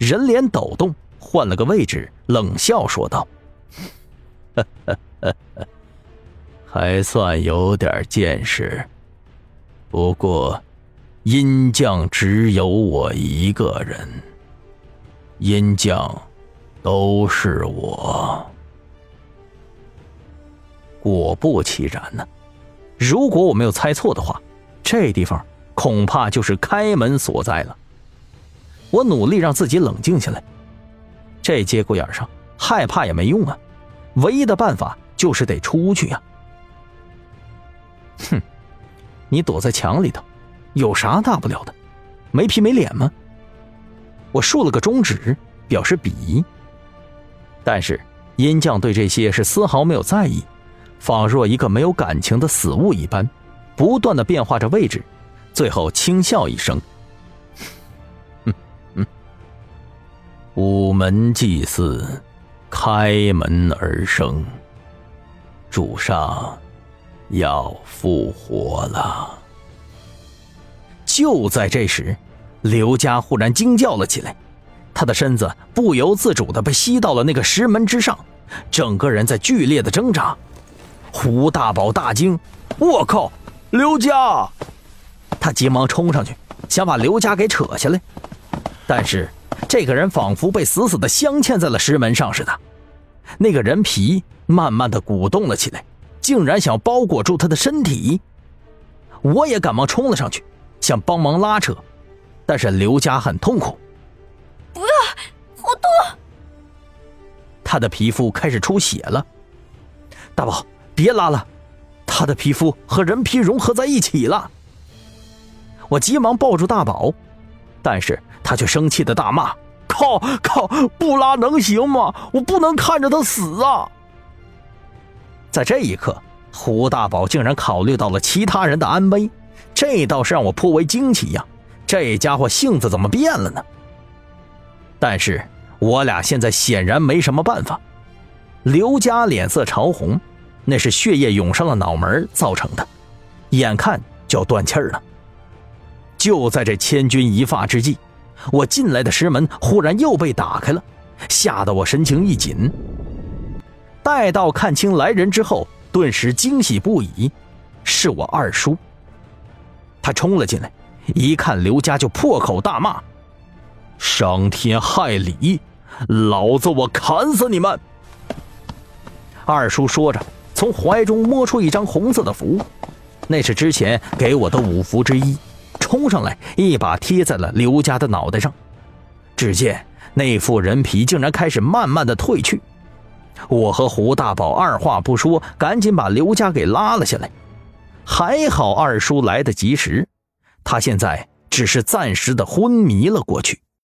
人脸抖动，换了个位置，冷笑说道：“还算有点见识。不过，阴将只有我一个人。阴将，都是我。果不其然呢。如果我没有猜错的话，这地方恐怕就是开门所在了。我努力让自己冷静下来。这节骨眼上，害怕也没用啊。唯一的办法就是得出去呀。哼，你躲在墙里头，有啥大不了的？没皮没脸吗？我竖了个中指，表示鄙夷。但是阴将对这些是丝毫没有在意，仿若一个没有感情的死物一般，不断的变化着位置，最后轻笑一声：“午门祭祀，开门而生，主上。”要复活了！就在这时，刘家忽然惊叫了起来，他的身子不由自主的被吸到了那个石门之上，整个人在剧烈的挣扎。胡大宝大惊：“我靠，刘家！”他急忙冲上去，想把刘家给扯下来，但是这个人仿佛被死死的镶嵌在了石门上似的，那个人皮慢慢的鼓动了起来。竟然想包裹住他的身体，我也赶忙冲了上去，想帮忙拉扯，但是刘佳很痛苦。不要，好痛！他的皮肤开始出血了。大宝，别拉了，他的皮肤和人皮融合在一起了。我急忙抱住大宝，但是他却生气的大骂：“靠靠，不拉能行吗？我不能看着他死啊！”在这一刻，胡大宝竟然考虑到了其他人的安危，这倒是让我颇为惊奇呀！这家伙性子怎么变了呢？但是我俩现在显然没什么办法。刘家脸色潮红，那是血液涌上了脑门造成的，眼看就要断气儿了。就在这千钧一发之际，我进来的石门忽然又被打开了，吓得我神情一紧。待到看清来人之后，顿时惊喜不已，是我二叔。他冲了进来，一看刘家就破口大骂：“伤天害理，老子我砍死你们！”二叔说着，从怀中摸出一张红色的符，那是之前给我的五符之一，冲上来一把贴在了刘家的脑袋上。只见那副人皮竟然开始慢慢的褪去。我和胡大宝二话不说，赶紧把刘家给拉了下来。还好二叔来得及时，他现在只是暂时的昏迷了过去。